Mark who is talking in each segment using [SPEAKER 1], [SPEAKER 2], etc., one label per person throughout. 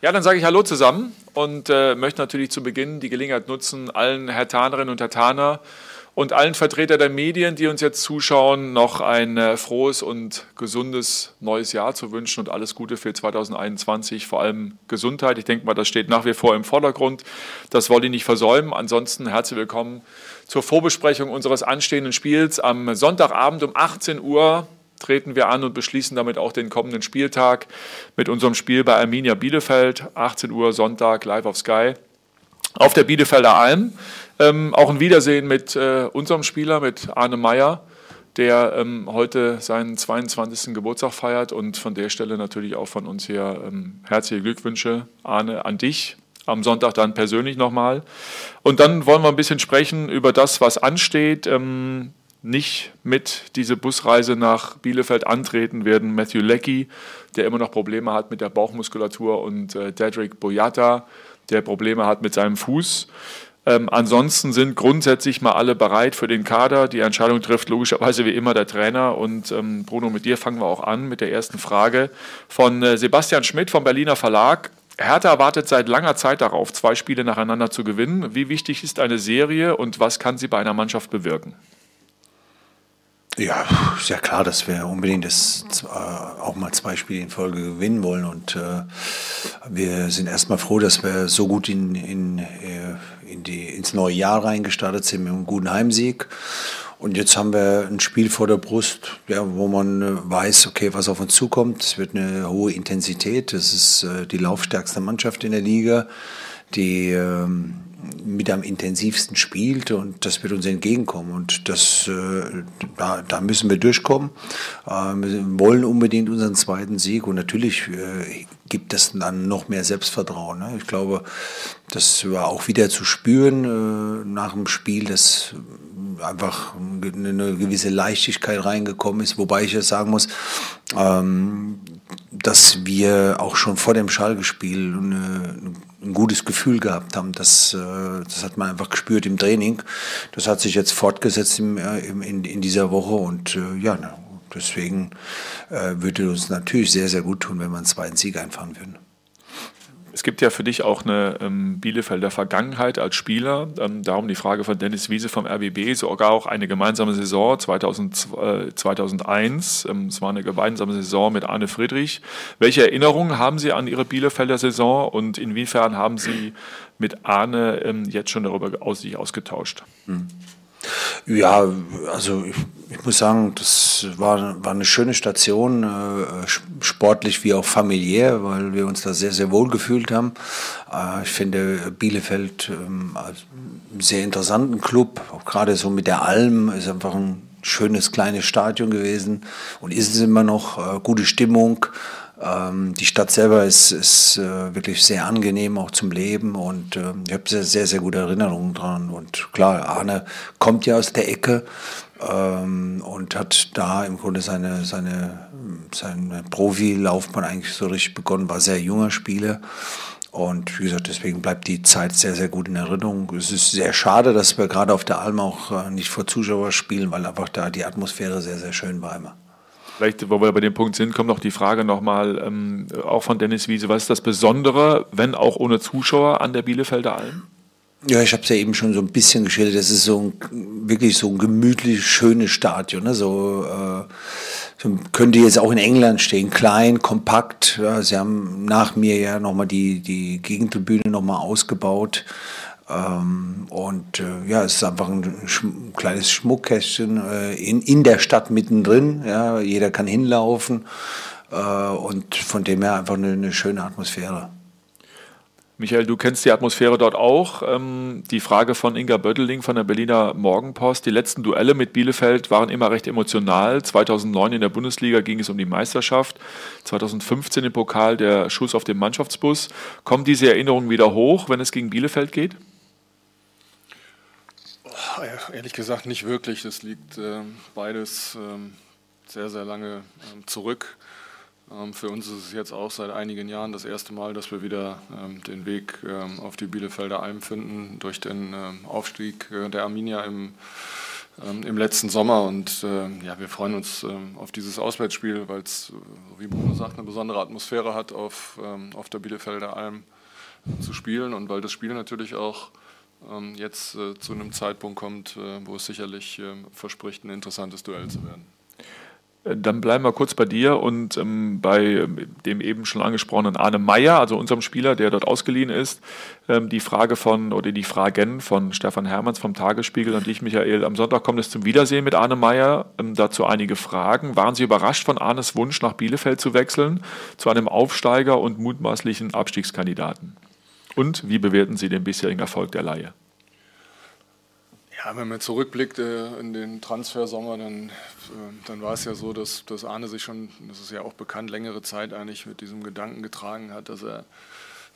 [SPEAKER 1] Ja, dann sage ich Hallo zusammen und äh, möchte natürlich zu Beginn die Gelegenheit nutzen, allen Herr Tanerinnen und Herr Taner und allen Vertretern der Medien, die uns jetzt zuschauen, noch ein äh, frohes und gesundes neues Jahr zu wünschen und alles Gute für 2021, vor allem Gesundheit. Ich denke mal, das steht nach wie vor im Vordergrund. Das wollte ich nicht versäumen. Ansonsten herzlich willkommen zur Vorbesprechung unseres anstehenden Spiels am Sonntagabend um 18 Uhr treten wir an und beschließen damit auch den kommenden Spieltag mit unserem Spiel bei Arminia Bielefeld, 18 Uhr Sonntag, live auf Sky, auf der Bielefelder Alm. Ähm, auch ein Wiedersehen mit äh, unserem Spieler, mit Arne Meyer, der ähm, heute seinen 22. Geburtstag feiert und von der Stelle natürlich auch von uns hier ähm, herzliche Glückwünsche, Arne, an dich. Am Sonntag dann persönlich nochmal. Und dann wollen wir ein bisschen sprechen über das, was ansteht. Nicht mit diese Busreise nach Bielefeld antreten werden Matthew Leckie, der immer noch Probleme hat mit der Bauchmuskulatur, und äh, Dedrick Boyata, der Probleme hat mit seinem Fuß. Ähm, ansonsten sind grundsätzlich mal alle bereit für den Kader. Die Entscheidung trifft logischerweise wie immer der Trainer. Und ähm, Bruno, mit dir fangen wir auch an mit der ersten Frage von äh, Sebastian Schmidt vom Berliner Verlag. Hertha wartet seit langer Zeit darauf, zwei Spiele nacheinander zu gewinnen. Wie wichtig ist eine Serie und was kann sie bei einer Mannschaft bewirken?
[SPEAKER 2] Ja, ist ja klar, dass wir unbedingt das, äh, auch mal zwei Spiele in Folge gewinnen wollen. Und äh, wir sind erstmal froh, dass wir so gut in, in, äh, in die, ins neue Jahr reingestartet sind mit einem guten Heimsieg. Und jetzt haben wir ein Spiel vor der Brust, ja, wo man äh, weiß, okay, was auf uns zukommt. Es wird eine hohe Intensität. Das ist äh, die laufstärkste Mannschaft in der Liga, die ähm, mit am intensivsten spielt und das wird uns entgegenkommen und das, äh, da, da müssen wir durchkommen. Äh, wir wollen unbedingt unseren zweiten Sieg und natürlich äh, gibt es dann noch mehr Selbstvertrauen. Ne? Ich glaube, das war auch wieder zu spüren äh, nach dem Spiel, dass einfach eine gewisse Leichtigkeit reingekommen ist, wobei ich ja sagen muss, ähm, dass wir auch schon vor dem Schalke-Spiel eine, ein gutes Gefühl gehabt haben. Das, äh, das hat man einfach gespürt im Training. Das hat sich jetzt fortgesetzt im, äh, in, in dieser Woche und äh, ja, deswegen würde uns natürlich sehr, sehr gut tun, wenn wir einen zweiten Sieg einfahren würden.
[SPEAKER 1] Es gibt ja für dich auch eine ähm, Bielefelder Vergangenheit als Spieler. Ähm, darum die Frage von Dennis Wiese vom RBB, sogar auch eine gemeinsame Saison 2000, äh, 2001. Ähm, es war eine gemeinsame Saison mit Arne Friedrich. Welche Erinnerungen haben Sie an Ihre Bielefelder Saison und inwiefern haben Sie mit Arne ähm, jetzt schon darüber aus sich ausgetauscht?
[SPEAKER 2] Hm. Ja, also ich, ich, muss sagen, das war, war eine schöne Station, äh, sportlich wie auch familiär, weil wir uns da sehr, sehr wohl gefühlt haben. Äh, ich finde Bielefeld ähm, einen sehr interessanten Club, auch gerade so mit der Alm, ist einfach ein schönes kleines Stadion gewesen und ist es immer noch, äh, gute Stimmung. Ähm, die Stadt selber ist, ist äh, wirklich sehr angenehm auch zum Leben und äh, ich habe sehr, sehr, sehr gute Erinnerungen dran. Und klar, Arne kommt ja aus der Ecke ähm, und hat da im Grunde seine, seine, seine Profilaufbahn eigentlich so richtig begonnen, war sehr junger Spieler. Und wie gesagt, deswegen bleibt die Zeit sehr, sehr gut in Erinnerung. Es ist sehr schade, dass wir gerade auf der Alm auch äh, nicht vor Zuschauern spielen, weil einfach da die Atmosphäre sehr, sehr schön war immer.
[SPEAKER 1] Vielleicht, wo wir bei dem Punkt sind, kommt noch die Frage nochmal, ähm, auch von Dennis Wiese, was ist das Besondere, wenn auch ohne Zuschauer an der Bielefelder Alm?
[SPEAKER 2] Ja, ich habe es ja eben schon so ein bisschen geschildert. Das ist so ein, wirklich so ein gemütlich schönes Stadion. Ne? So, äh, so könnte jetzt auch in England stehen, klein, kompakt. Ja, sie haben nach mir ja nochmal die, die Gegentribüne nochmal ausgebaut. Ähm, und äh, ja, es ist einfach ein, ein kleines Schmuckkästchen äh, in, in der Stadt mittendrin. Ja, jeder kann hinlaufen äh, und von dem her einfach eine, eine, schöne Atmosphäre.
[SPEAKER 1] Michael, du kennst die Atmosphäre dort auch. Ähm, die Frage von Inga Bötteling von der Berliner Morgenpost. Die letzten Duelle mit Bielefeld waren immer recht emotional. 2009 in der Bundesliga ging es um die Meisterschaft. 2015 im Pokal der Schuss auf den Mannschaftsbus. Kommen diese Erinnerungen wieder hoch, wenn es gegen Bielefeld geht?
[SPEAKER 3] Ehrlich gesagt nicht wirklich. Das liegt äh, beides äh, sehr, sehr lange äh, zurück. Ähm, für uns ist es jetzt auch seit einigen Jahren das erste Mal, dass wir wieder ähm, den Weg ähm, auf die Bielefelder Alm finden durch den ähm, Aufstieg äh, der Arminia im ähm, im letzten Sommer. Und ja, wir freuen uns ähm, auf dieses Auswärtsspiel, weil es, wie Bruno sagt, eine besondere Atmosphäre hat, auf, ähm, auf der Bielefelder Alm äh, zu spielen und weil das Spiel natürlich auch ähm, jetzt äh, zu einem Zeitpunkt kommt, äh, wo es sicherlich äh, verspricht, ein interessantes Duell zu werden.
[SPEAKER 1] Dann bleiben wir kurz bei dir und ähm, bei dem eben schon angesprochenen Arne Meyer, also unserem Spieler, der dort ausgeliehen ist. Ähm, die Frage von oder die Fragen von Stefan Hermanns vom Tagesspiegel an dich, Michael. Am Sonntag kommt es zum Wiedersehen mit Arne Meyer. Ähm, dazu einige Fragen. Waren Sie überrascht von Arnes Wunsch, nach Bielefeld zu wechseln, zu einem Aufsteiger und mutmaßlichen Abstiegskandidaten? Und wie bewerten Sie den bisherigen Erfolg der Laie?
[SPEAKER 3] Ja, wenn man zurückblickt äh, in den Transfersommer, dann, äh, dann war es ja so, dass, dass Arne sich schon, das ist ja auch bekannt, längere Zeit eigentlich mit diesem Gedanken getragen hat, dass er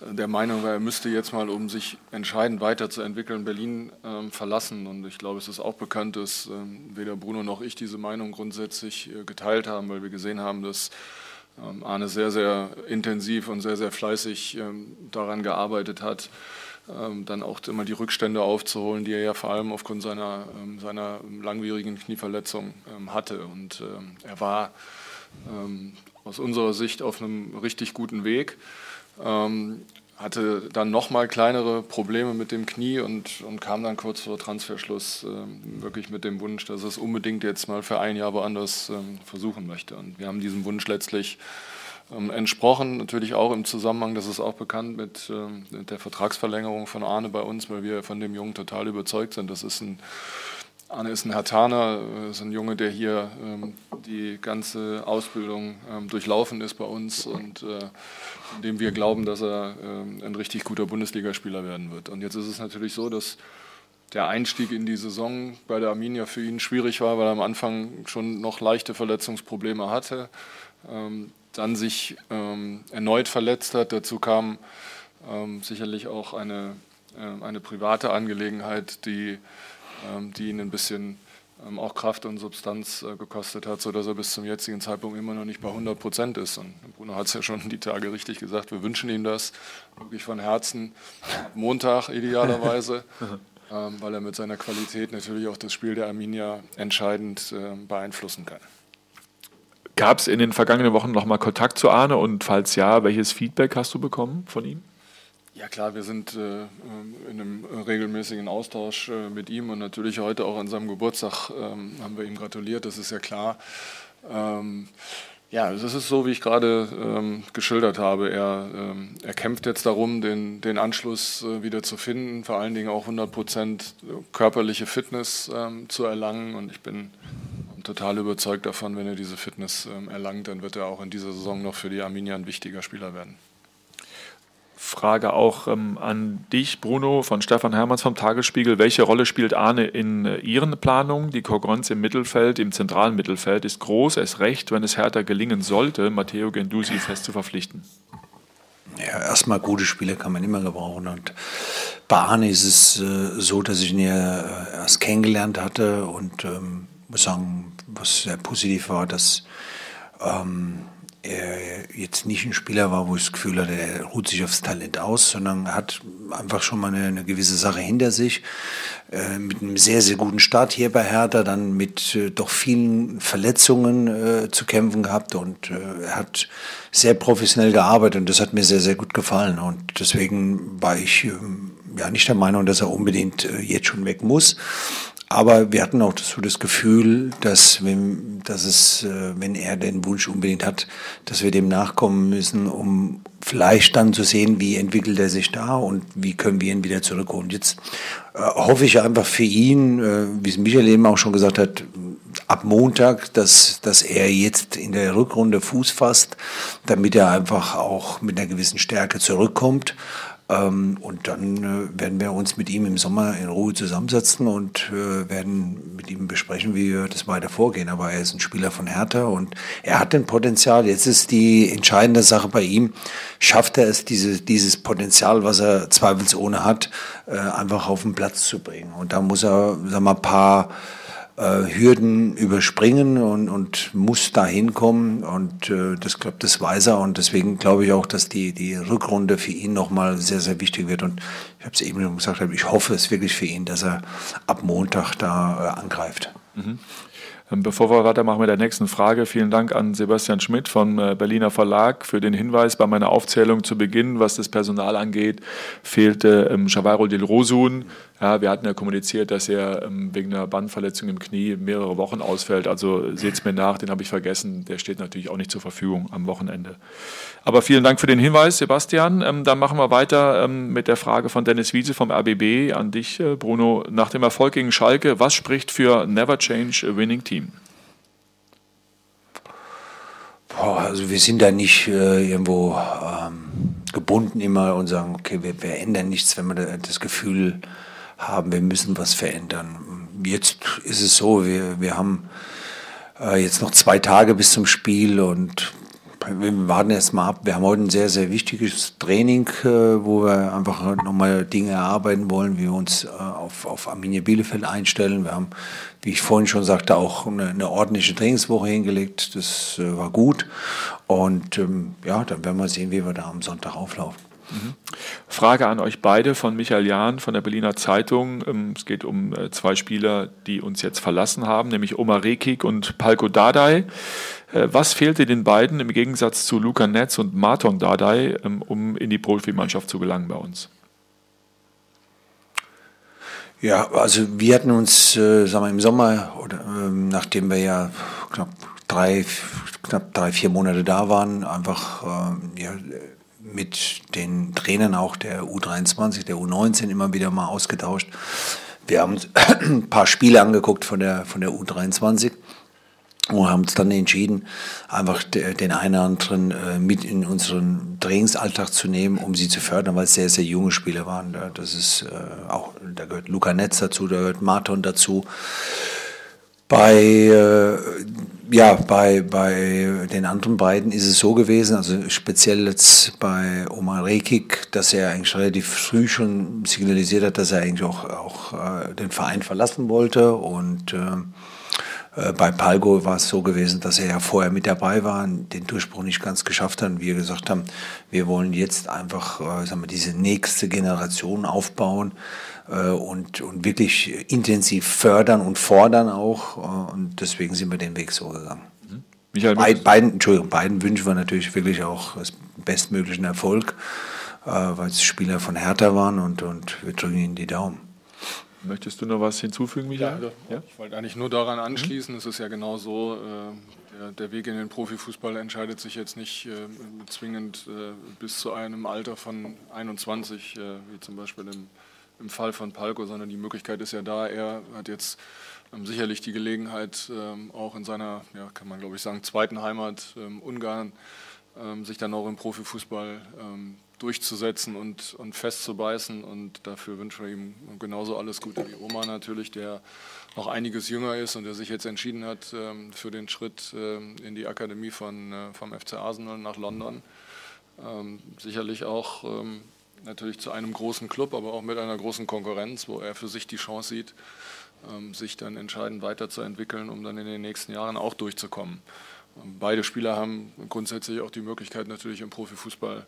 [SPEAKER 3] äh, der Meinung war, er müsste jetzt mal, um sich entscheidend weiterzuentwickeln, Berlin ähm, verlassen. Und ich glaube, es ist auch bekannt, dass ähm, weder Bruno noch ich diese Meinung grundsätzlich äh, geteilt haben, weil wir gesehen haben, dass Arne sehr, sehr intensiv und sehr, sehr fleißig ähm, daran gearbeitet hat ähm, dann auch immer die Rückstände aufzuholen, die er ja vor allem aufgrund seiner, ähm, seiner langwierigen Knieverletzung ähm, hatte. Und er war aus unserer Sicht auf einem richtig guten Weg hatte dann nochmal kleinere Probleme mit dem Knie und, und kam dann kurz vor Transferschluss äh, wirklich mit dem Wunsch, dass er es unbedingt jetzt mal für ein Jahr woanders äh, versuchen möchte. Und wir haben diesem Wunsch letztlich ähm, entsprochen. Natürlich auch im Zusammenhang, das ist auch bekannt mit, ähm, mit der Vertragsverlängerung von Arne bei uns, weil wir von dem Jungen total überzeugt sind. Das ist ein Arne ist ein Hertaner, äh, ist ein Junge, der hier ähm, die ganze Ausbildung ähm, durchlaufen ist bei uns und äh, dem wir glauben, dass er ähm, ein richtig guter Bundesligaspieler werden wird. Und jetzt ist es natürlich so, dass der Einstieg in die Saison bei der Arminia für ihn schwierig war, weil er am Anfang schon noch leichte Verletzungsprobleme hatte. Ähm, dann sich ähm, erneut verletzt hat. Dazu kam ähm, sicherlich auch eine, äh, eine private Angelegenheit, die, die ihn ein bisschen ähm, auch Kraft und Substanz äh, gekostet hat, sodass er bis zum jetzigen Zeitpunkt immer noch nicht bei 100 Prozent ist. Und Bruno hat es ja schon die Tage richtig gesagt, wir wünschen ihm das wirklich von Herzen. Montag idealerweise. Ähm, weil er mit seiner Qualität natürlich auch das Spiel der Arminia entscheidend beeinflussen kann.
[SPEAKER 1] Gab es in den vergangenen Wochen nochmal Kontakt zu Arne und falls ja, welches Feedback hast du bekommen von ihm?
[SPEAKER 3] Ja klar, wir sind äh, in einem regelmäßigen Austausch äh, mit ihm und natürlich heute auch an seinem Geburtstag ähm, haben wir ihm gratuliert, das ist ja klar. Ähm, ja, es ist so, wie ich gerade ähm, geschildert habe. Er, ähm, er kämpft jetzt darum, den, den Anschluss äh, wieder zu finden, vor allen Dingen auch 100 Prozent körperliche Fitness ähm, zu erlangen und ich bin total überzeugt davon, wenn er diese Fitness ähm, erlangt, dann wird er auch in dieser Saison noch für die Arminia ein wichtiger Spieler werden.
[SPEAKER 1] Frage auch ähm, an dich, Bruno, von Stefan Hermanns vom Tagesspiegel. Welche Rolle spielt Arne in äh, Ihren Planungen? Die Konkurrenz im Mittelfeld, im zentralen Mittelfeld ist groß, es recht, wenn es härter gelingen sollte, Matteo Gendusi fest zu verpflichten.
[SPEAKER 2] Ja, erstmal gute Spiele kann man immer gebrauchen. Und bei Arne ist es äh, so, dass ich ihn ja äh, erst kennengelernt hatte und ähm, muss sagen, was sehr positiv war, dass ähm, jetzt nicht ein Spieler war, wo ich das Gefühl hatte, er ruht sich aufs Talent aus, sondern hat einfach schon mal eine, eine gewisse Sache hinter sich. Äh, mit einem sehr, sehr guten Start hier bei Hertha, dann mit äh, doch vielen Verletzungen äh, zu kämpfen gehabt und äh, er hat sehr professionell gearbeitet und das hat mir sehr, sehr gut gefallen. Und deswegen war ich ähm, ja nicht der Meinung, dass er unbedingt äh, jetzt schon weg muss. Aber wir hatten auch so das Gefühl, dass, wenn, dass es, äh, wenn er den Wunsch unbedingt hat, dass wir dem nachkommen müssen, um vielleicht dann zu sehen, wie entwickelt er sich da und wie können wir ihn wieder zurückholen. Jetzt äh, hoffe ich einfach für ihn, äh, wie es Michael eben auch schon gesagt hat, ab Montag, dass, dass er jetzt in der Rückrunde Fuß fasst, damit er einfach auch mit einer gewissen Stärke zurückkommt. Ähm, und dann äh, werden wir uns mit ihm im Sommer in Ruhe zusammensetzen und äh, werden mit ihm besprechen, wie wir das weiter vorgehen. Aber er ist ein Spieler von Hertha und er hat ein Potenzial. Jetzt ist die entscheidende Sache bei ihm, schafft er es, diese, dieses Potenzial, was er zweifelsohne hat, äh, einfach auf den Platz zu bringen. Und da muss er, sagen wir mal, ein paar äh, Hürden überspringen und, und muss da hinkommen. Und äh, das glaube das weiß er. Und deswegen glaube ich auch, dass die, die Rückrunde für ihn nochmal sehr, sehr wichtig wird. Und ich habe es eben schon gesagt, ich hoffe es wirklich für ihn, dass er ab Montag da äh, angreift. Mhm.
[SPEAKER 1] Ähm, bevor wir weitermachen mit der nächsten Frage, vielen Dank an Sebastian Schmidt vom äh, Berliner Verlag für den Hinweis. Bei meiner Aufzählung zu Beginn, was das Personal angeht, fehlte ähm, Shavaro Dilrosun. Ja, wir hatten ja kommuniziert, dass er ähm, wegen einer Bandverletzung im Knie mehrere Wochen ausfällt. Also seht es mir nach, den habe ich vergessen. Der steht natürlich auch nicht zur Verfügung am Wochenende. Aber vielen Dank für den Hinweis, Sebastian. Ähm, dann machen wir weiter ähm, mit der Frage von Dennis Wiese vom RBB an dich, äh, Bruno. Nach dem Erfolg gegen Schalke, was spricht für Never Change a Winning Team?
[SPEAKER 2] Boah, also wir sind da nicht äh, irgendwo ähm, gebunden immer und sagen, okay, wir, wir ändern nichts, wenn wir das Gefühl haben, wir müssen was verändern. Jetzt ist es so, wir, wir haben äh, jetzt noch zwei Tage bis zum Spiel und wir warten erst mal ab. Wir haben heute ein sehr, sehr wichtiges Training, äh, wo wir einfach nochmal Dinge erarbeiten wollen, wie wir uns äh, auf, auf Arminia Bielefeld einstellen. Wir haben, wie ich vorhin schon sagte, auch eine, eine ordentliche Trainingswoche hingelegt. Das äh, war gut. Und ähm, ja, dann werden wir sehen, wie wir da am Sonntag auflaufen.
[SPEAKER 1] Frage an euch beide von Michael Jahn von der Berliner Zeitung. Ähm, es geht um zwei Spieler, die uns jetzt verlassen haben, nämlich Omar Rekik und Palko Dardai. Äh, was fehlte den beiden im Gegensatz zu Luca Netz und Marton Dardai, ähm, um in die Profimannschaft zu gelangen bei uns?
[SPEAKER 2] Ja, also wir hatten uns, äh, sagen wir, im Sommer, oder, ähm, nachdem wir ja knapp drei, knapp drei, vier Monate da waren, einfach ähm, ja, mit den Trainern auch der U23, der U19 immer wieder mal ausgetauscht. Wir haben ein paar Spiele angeguckt von der, von der U23 und haben uns dann entschieden, einfach den einen oder anderen äh, mit in unseren Trainingsalltag zu nehmen, um sie zu fördern, weil es sehr, sehr junge Spieler waren. Das ist äh, auch, da gehört Luca Netz dazu, da gehört Marton dazu. Bei, äh, ja, bei, bei den anderen beiden ist es so gewesen, also speziell jetzt bei Omar Rekik, dass er eigentlich relativ früh schon signalisiert hat, dass er eigentlich auch, auch den Verein verlassen wollte und äh, bei Palgo war es so gewesen, dass er ja vorher mit dabei war, den Durchbruch nicht ganz geschafft hat. Und wir gesagt haben, wir wollen jetzt einfach äh, sagen wir, diese nächste Generation aufbauen äh, und, und wirklich intensiv fördern und fordern auch. und deswegen sind wir den Weg so gegangen. Mhm. Michael, Beid, beiden, Entschuldigung, beiden wünschen wir natürlich wirklich auch das bestmöglichen Erfolg, weil es Spieler von Hertha waren und, und wir drücken ihnen die Daumen.
[SPEAKER 1] Möchtest du noch was hinzufügen, Michael? Ja,
[SPEAKER 3] ja? Ich wollte eigentlich nur daran anschließen. Mhm. Es ist ja genau so, äh, der, der, Weg in den Profifußball entscheidet sich jetzt nicht äh, zwingend äh, bis zu einem Alter von 21, äh, wie zum Beispiel im, im Fall von Palko, sondern die Möglichkeit ist ja da. Er hat jetzt ähm, sicherlich die Gelegenheit, ähm, auch in seiner, ja, kann man glaube ich sagen, zweiten Heimat ähm, Ungarn, ähm, sich dann auch im Profifußball ähm, durchzusetzen und, und festzubeißen. Und dafür wünschen wir ihm genauso alles Gute wie Oma natürlich, der noch einiges jünger ist und der sich jetzt entschieden hat ähm, für den Schritt ähm, in die Akademie von, äh, vom FC Arsenal nach London. Ähm, sicherlich auch natürlich zu einem großen Club, aber auch mit einer großen Konkurrenz, wo er für sich die Chance sieht, sich dann entscheidend weiterzuentwickeln, um dann in den nächsten Jahren auch durchzukommen. Beide Spieler haben grundsätzlich auch die Möglichkeit, natürlich im Profifußball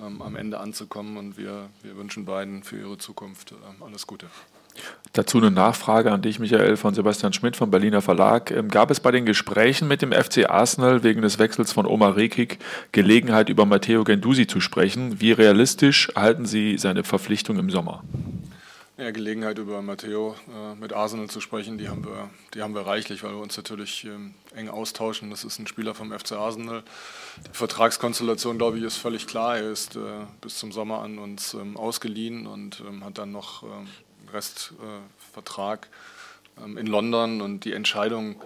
[SPEAKER 3] ähm, am Ende anzukommen. Und wir, wir wünschen beiden für ihre Zukunft ähm, alles Gute.
[SPEAKER 1] Dazu eine Nachfrage an dich, Michael, von Sebastian Schmidt vom Berliner Verlag. Ähm, gab es bei den Gesprächen mit dem FC Arsenal wegen des Wechsels von Omar Rekik Gelegenheit, über Matteo Gendusi zu sprechen? Wie realistisch halten Sie seine Verpflichtung im Sommer?
[SPEAKER 3] Ja, Gelegenheit über Matteo äh, mit Arsenal zu sprechen, die haben wir, die haben wir reichlich, weil wir uns natürlich ähm, eng austauschen. Das ist ein Spieler vom FC Arsenal. Die Vertragskonstellation, glaube ich, ist völlig klar. Er ist äh, bis zum Sommer an uns ähm, ausgeliehen und ähm, hat dann noch ähm, Restvertrag äh, ähm, in London und die Entscheidung,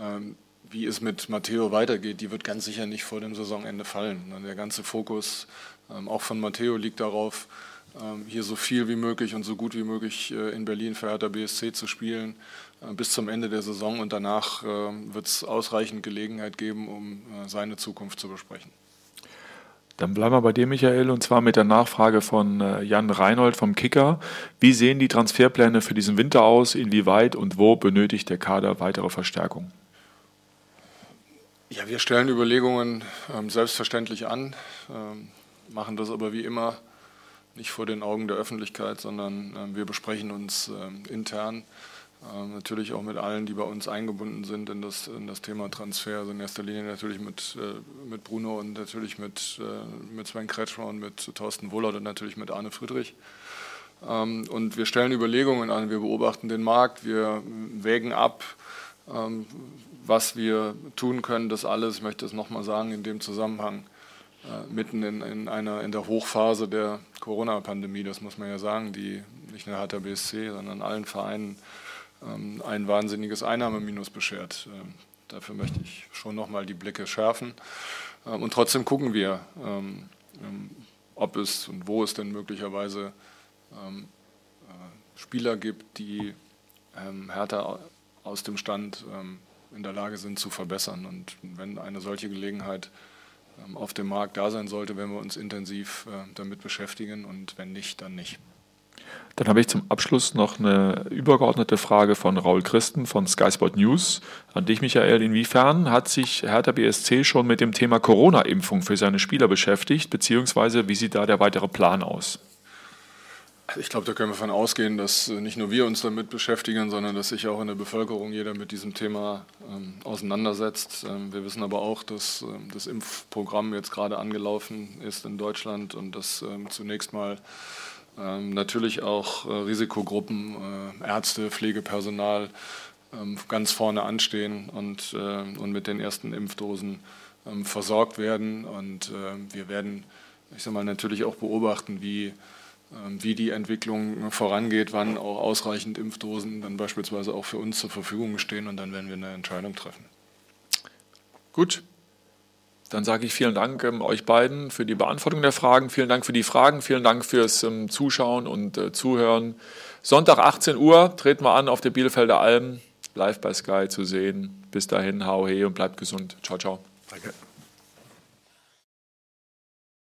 [SPEAKER 3] ähm, wie es mit Matteo weitergeht, die wird ganz sicher nicht vor dem Saisonende fallen. Der ganze Fokus auch von Matteo liegt darauf, hier so viel wie möglich und so gut wie möglich äh, in Berlin für Hertha BSC zu spielen äh, bis zum Ende der Saison und danach ähm, wird es ausreichend Gelegenheit geben, um äh, seine Zukunft zu besprechen.
[SPEAKER 1] Dann bleiben wir bei dir, Michael, und zwar mit der Nachfrage von äh, Jan Reinhold vom Kicker. Wie sehen die Transferpläne für diesen Winter aus? Inwieweit und wo benötigt der Kader weitere Verstärkung?
[SPEAKER 3] Ja, wir stellen Überlegungen ähm, selbstverständlich an, ähm, machen das aber wie immer nicht vor den Augen der Öffentlichkeit, sondern ähm, wir besprechen uns ähm, intern ähm, natürlich auch mit allen, die bei uns eingebunden sind in das, in das Thema Transfer. Also in erster Linie natürlich mit, äh, mit Bruno und natürlich mit, äh, mit Sven Kretschmer und mit Thorsten Wohlert und natürlich mit Arne Friedrich. Und wir stellen Überlegungen an, wir beobachten den Markt, wir wägen ab, was wir tun können. Das alles, ich möchte es nochmal sagen, in dem Zusammenhang mitten in, in, einer, in der Hochphase der Corona-Pandemie, das muss man ja sagen, die nicht nur Hertha BSC, sondern allen Vereinen ähm, ein wahnsinniges Einnahmeminus beschert. Ähm, dafür möchte ich schon nochmal die Blicke schärfen. Ähm, und trotzdem gucken wir, ob es und wo es denn möglicherweise äh, Spieler gibt, die härter aus dem Stand in der Lage sind zu verbessern. Und wenn eine solche Gelegenheit auf dem Markt da sein sollte, werden wir uns intensiv äh, damit beschäftigen und wenn nicht, dann nicht.
[SPEAKER 1] Dann habe ich zum Abschluss noch eine übergeordnete Frage von Raul Christen von Sky Sport News an dich, Michael. Inwiefern hat sich Hertha BSC schon mit dem Thema Corona-Impfung für seine Spieler beschäftigt, beziehungsweise wie sieht da der weitere Plan aus?
[SPEAKER 3] Ich glaube, da können wir davon ausgehen, dass nicht nur wir uns damit beschäftigen, sondern dass sich auch in der Bevölkerung jeder mit diesem Thema ähm, auseinandersetzt. Ähm, wir wissen aber auch, dass ähm, das Impfprogramm jetzt gerade angelaufen ist in Deutschland und dass ähm, zunächst mal ähm, natürlich auch äh, Risikogruppen, äh, Ärzte, Pflegepersonal ähm, ganz vorne anstehen und, äh, und mit den ersten Impfdosen versorgt werden. Und wir werden, ich sage mal, natürlich auch beobachten, wie, wie die Entwicklung vorangeht, wann auch ausreichend Impfdosen dann beispielsweise auch für uns zur Verfügung stehen und dann werden wir eine Entscheidung treffen.
[SPEAKER 1] Gut, dann sage ich vielen Dank ähm, euch beiden für die Beantwortung der Fragen. Vielen Dank für die Fragen. Vielen Dank fürs ähm, Zuschauen und äh, Zuhören. Sonntag 18 Uhr treten wir an auf der Bielefelder Alm, live bei Sky zu sehen. Bis dahin, hau he und bleibt gesund. Ciao, ciao. Danke.